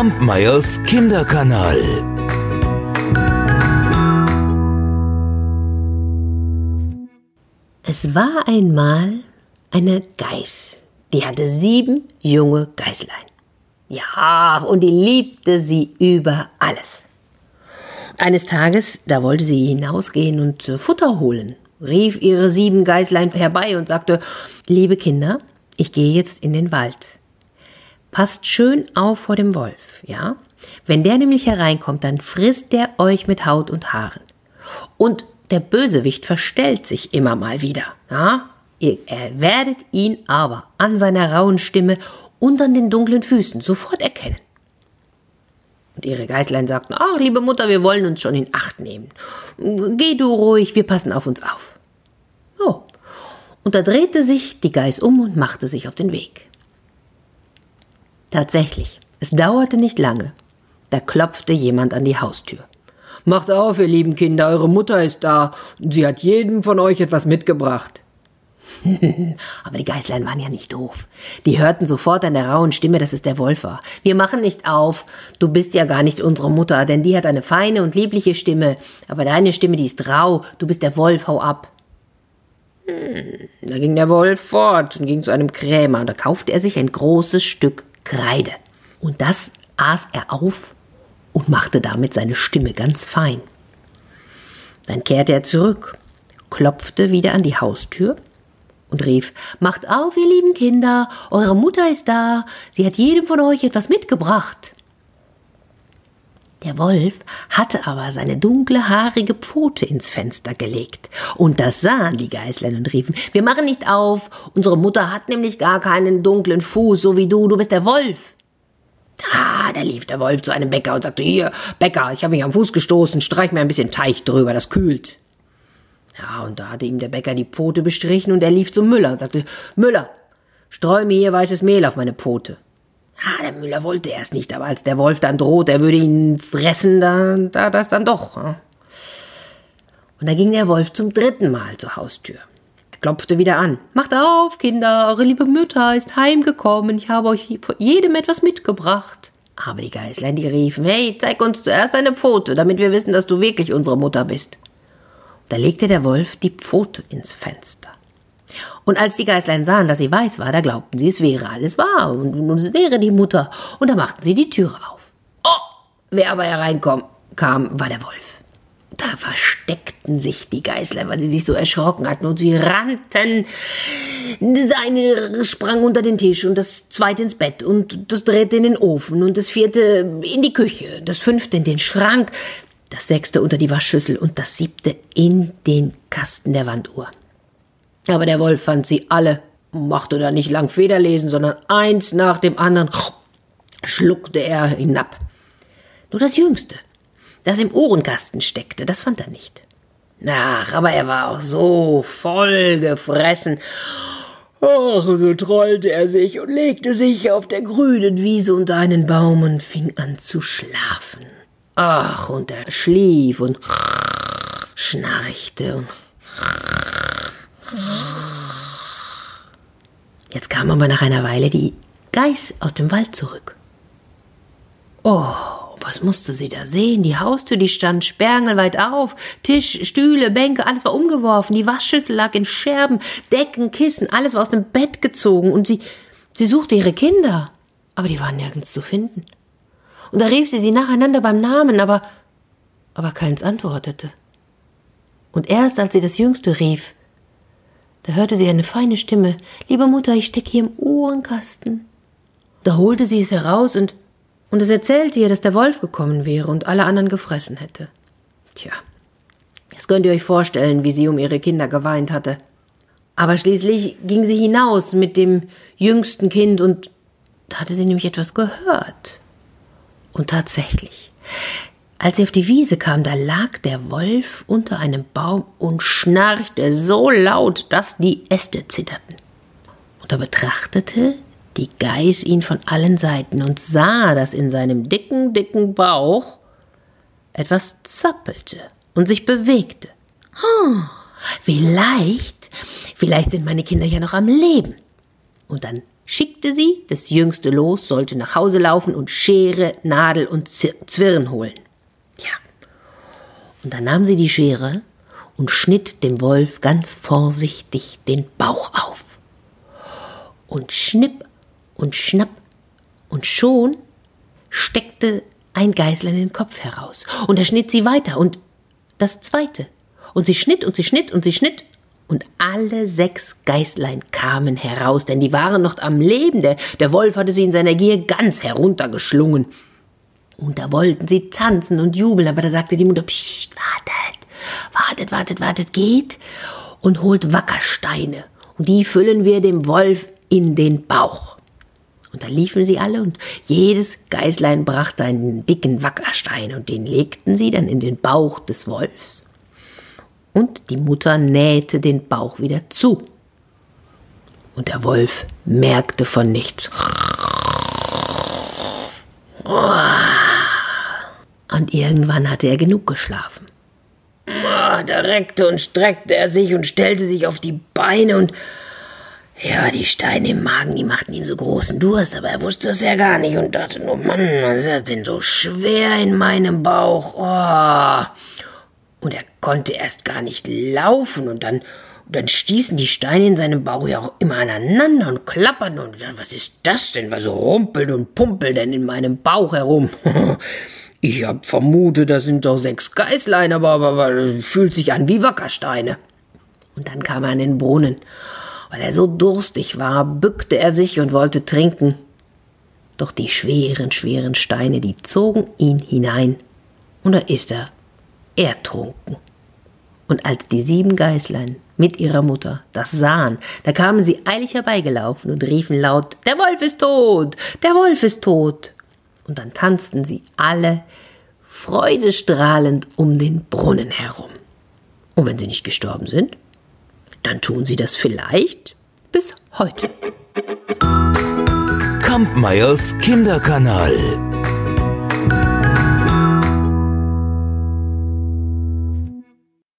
Kampmeyers Kinderkanal. Es war einmal eine Geiß, die hatte sieben junge Geißlein. Ja, und die liebte sie über alles. Eines Tages, da wollte sie hinausgehen und äh, Futter holen, rief ihre sieben Geißlein herbei und sagte, liebe Kinder, ich gehe jetzt in den Wald. Passt schön auf vor dem Wolf, ja? Wenn der nämlich hereinkommt, dann frisst der euch mit Haut und Haaren. Und der Bösewicht verstellt sich immer mal wieder, ja? Ihr werdet ihn aber an seiner rauen Stimme und an den dunklen Füßen sofort erkennen. Und ihre Geißlein sagten, ach, liebe Mutter, wir wollen uns schon in Acht nehmen. Geh du ruhig, wir passen auf uns auf. So. Und da drehte sich die Geiß um und machte sich auf den Weg. Tatsächlich, es dauerte nicht lange. Da klopfte jemand an die Haustür. Macht auf, ihr lieben Kinder, eure Mutter ist da und sie hat jedem von euch etwas mitgebracht. Aber die Geißlein waren ja nicht doof. Die hörten sofort an der rauen Stimme, dass es der Wolf war. Wir machen nicht auf. Du bist ja gar nicht unsere Mutter, denn die hat eine feine und liebliche Stimme. Aber deine Stimme, die ist rau. Du bist der Wolf, hau ab. Hm, da ging der Wolf fort und ging zu einem Krämer. Da kaufte er sich ein großes Stück Kreide. Und das aß er auf und machte damit seine Stimme ganz fein. Dann kehrte er zurück, klopfte wieder an die Haustür und rief Macht auf, ihr lieben Kinder, eure Mutter ist da, sie hat jedem von euch etwas mitgebracht. Der Wolf hatte aber seine dunkle, haarige Pfote ins Fenster gelegt. Und das sahen die Geißlein und riefen, wir machen nicht auf, unsere Mutter hat nämlich gar keinen dunklen Fuß, so wie du, du bist der Wolf. Ah, da lief der Wolf zu einem Bäcker und sagte, hier, Bäcker, ich habe mich am Fuß gestoßen, streich mir ein bisschen Teich drüber, das kühlt. Ja, und da hatte ihm der Bäcker die Pfote bestrichen und er lief zum Müller und sagte, Müller, streu mir hier weißes Mehl auf meine Pfote. Ah, der Müller wollte erst nicht, aber als der Wolf dann droht, er würde ihn fressen, da, da das dann doch. Und da ging der Wolf zum dritten Mal zur Haustür. Er klopfte wieder an. Macht auf, Kinder, eure liebe Mutter ist heimgekommen, ich habe euch jedem etwas mitgebracht. Aber die Geißlein, die riefen, hey, zeig uns zuerst deine Pfote, damit wir wissen, dass du wirklich unsere Mutter bist. Da legte der Wolf die Pfote ins Fenster. Und als die Geißlein sahen, dass sie weiß war, da glaubten sie, es wäre alles wahr und, und es wäre die Mutter. Und da machten sie die Türe auf. Oh, wer aber hereinkom, kam, war der Wolf. Da versteckten sich die Geißlein, weil sie sich so erschrocken hatten und sie rannten. Das eine sprang unter den Tisch und das zweite ins Bett und das dritte in den Ofen und das vierte in die Küche, das fünfte in den Schrank, das sechste unter die Waschschüssel und das siebte in den Kasten der Wanduhr. Aber der Wolf fand sie alle, machte da nicht lang Federlesen, sondern eins nach dem anderen schluckte er hinab. Nur das Jüngste, das im Ohrenkasten steckte, das fand er nicht. Ach, aber er war auch so voll gefressen. Ach, so trollte er sich und legte sich auf der grünen Wiese unter einen Baum und fing an zu schlafen. Ach, und er schlief und schnarchte und. Jetzt kam aber nach einer Weile die Geiß aus dem Wald zurück. Oh, was musste sie da sehen? Die Haustür, die stand sperrangelweit auf. Tisch, Stühle, Bänke, alles war umgeworfen. Die Waschschüssel lag in Scherben, Decken, Kissen, alles war aus dem Bett gezogen. Und sie, sie suchte ihre Kinder. Aber die waren nirgends zu finden und da rief sie sie nacheinander beim Namen, aber, aber keins antwortete. Und erst als sie das Jüngste rief, da hörte sie eine feine Stimme, liebe Mutter, ich stecke hier im Uhrenkasten. Da holte sie es heraus und, und es erzählte ihr, dass der Wolf gekommen wäre und alle anderen gefressen hätte. Tja, das könnt ihr euch vorstellen, wie sie um ihre Kinder geweint hatte. Aber schließlich ging sie hinaus mit dem jüngsten Kind und da hatte sie nämlich etwas gehört. Und tatsächlich, als sie auf die Wiese kam, da lag der Wolf unter einem Baum und schnarchte so laut, dass die Äste zitterten. Und da betrachtete die Geiß ihn von allen Seiten und sah, dass in seinem dicken, dicken Bauch etwas zappelte und sich bewegte. Oh, vielleicht, vielleicht sind meine Kinder ja noch am Leben. Und dann schickte sie, das jüngste Los sollte nach Hause laufen und Schere, Nadel und Zwirn holen. Und dann nahm sie die Schere und schnitt dem Wolf ganz vorsichtig den Bauch auf. Und schnipp und schnapp und schon steckte ein Geißlein den Kopf heraus. Und er schnitt sie weiter und das zweite. Und sie schnitt und sie schnitt und sie schnitt. Und alle sechs Geißlein kamen heraus, denn die waren noch am Leben. Der, der Wolf hatte sie in seiner Gier ganz heruntergeschlungen. Und da wollten sie tanzen und jubeln, aber da sagte die Mutter, Psst, wartet, wartet, wartet, wartet, geht und holt Wackersteine. Und die füllen wir dem Wolf in den Bauch. Und da liefen sie alle und jedes Geißlein brachte einen dicken Wackerstein und den legten sie dann in den Bauch des Wolfs. Und die Mutter nähte den Bauch wieder zu. Und der Wolf merkte von nichts. Und irgendwann hatte er genug geschlafen. Da reckte und streckte er sich und stellte sich auf die Beine und ja, die Steine im Magen, die machten ihm so großen Durst, aber er wusste es ja gar nicht und dachte nur, Mann, was ist das denn so schwer in meinem Bauch? Oh. Und er konnte erst gar nicht laufen und dann, und dann stießen die Steine in seinem Bauch ja auch immer aneinander und klapperten und was ist das denn? Was so rumpelt und pumpelt denn in meinem Bauch herum? ich hab vermutet, das sind doch sechs Geißlein, aber, aber, aber fühlt sich an wie Wackersteine. Und dann kam er an den Brunnen weil er so durstig war, bückte er sich und wollte trinken. Doch die schweren, schweren Steine, die zogen ihn hinein, und da ist er ertrunken. Und als die sieben Geißlein mit ihrer Mutter das sahen, da kamen sie eilig herbeigelaufen und riefen laut Der Wolf ist tot. Der Wolf ist tot. Und dann tanzten sie alle freudestrahlend um den Brunnen herum. Und wenn sie nicht gestorben sind, dann tun sie das vielleicht bis heute. Kampmeyers Kinderkanal.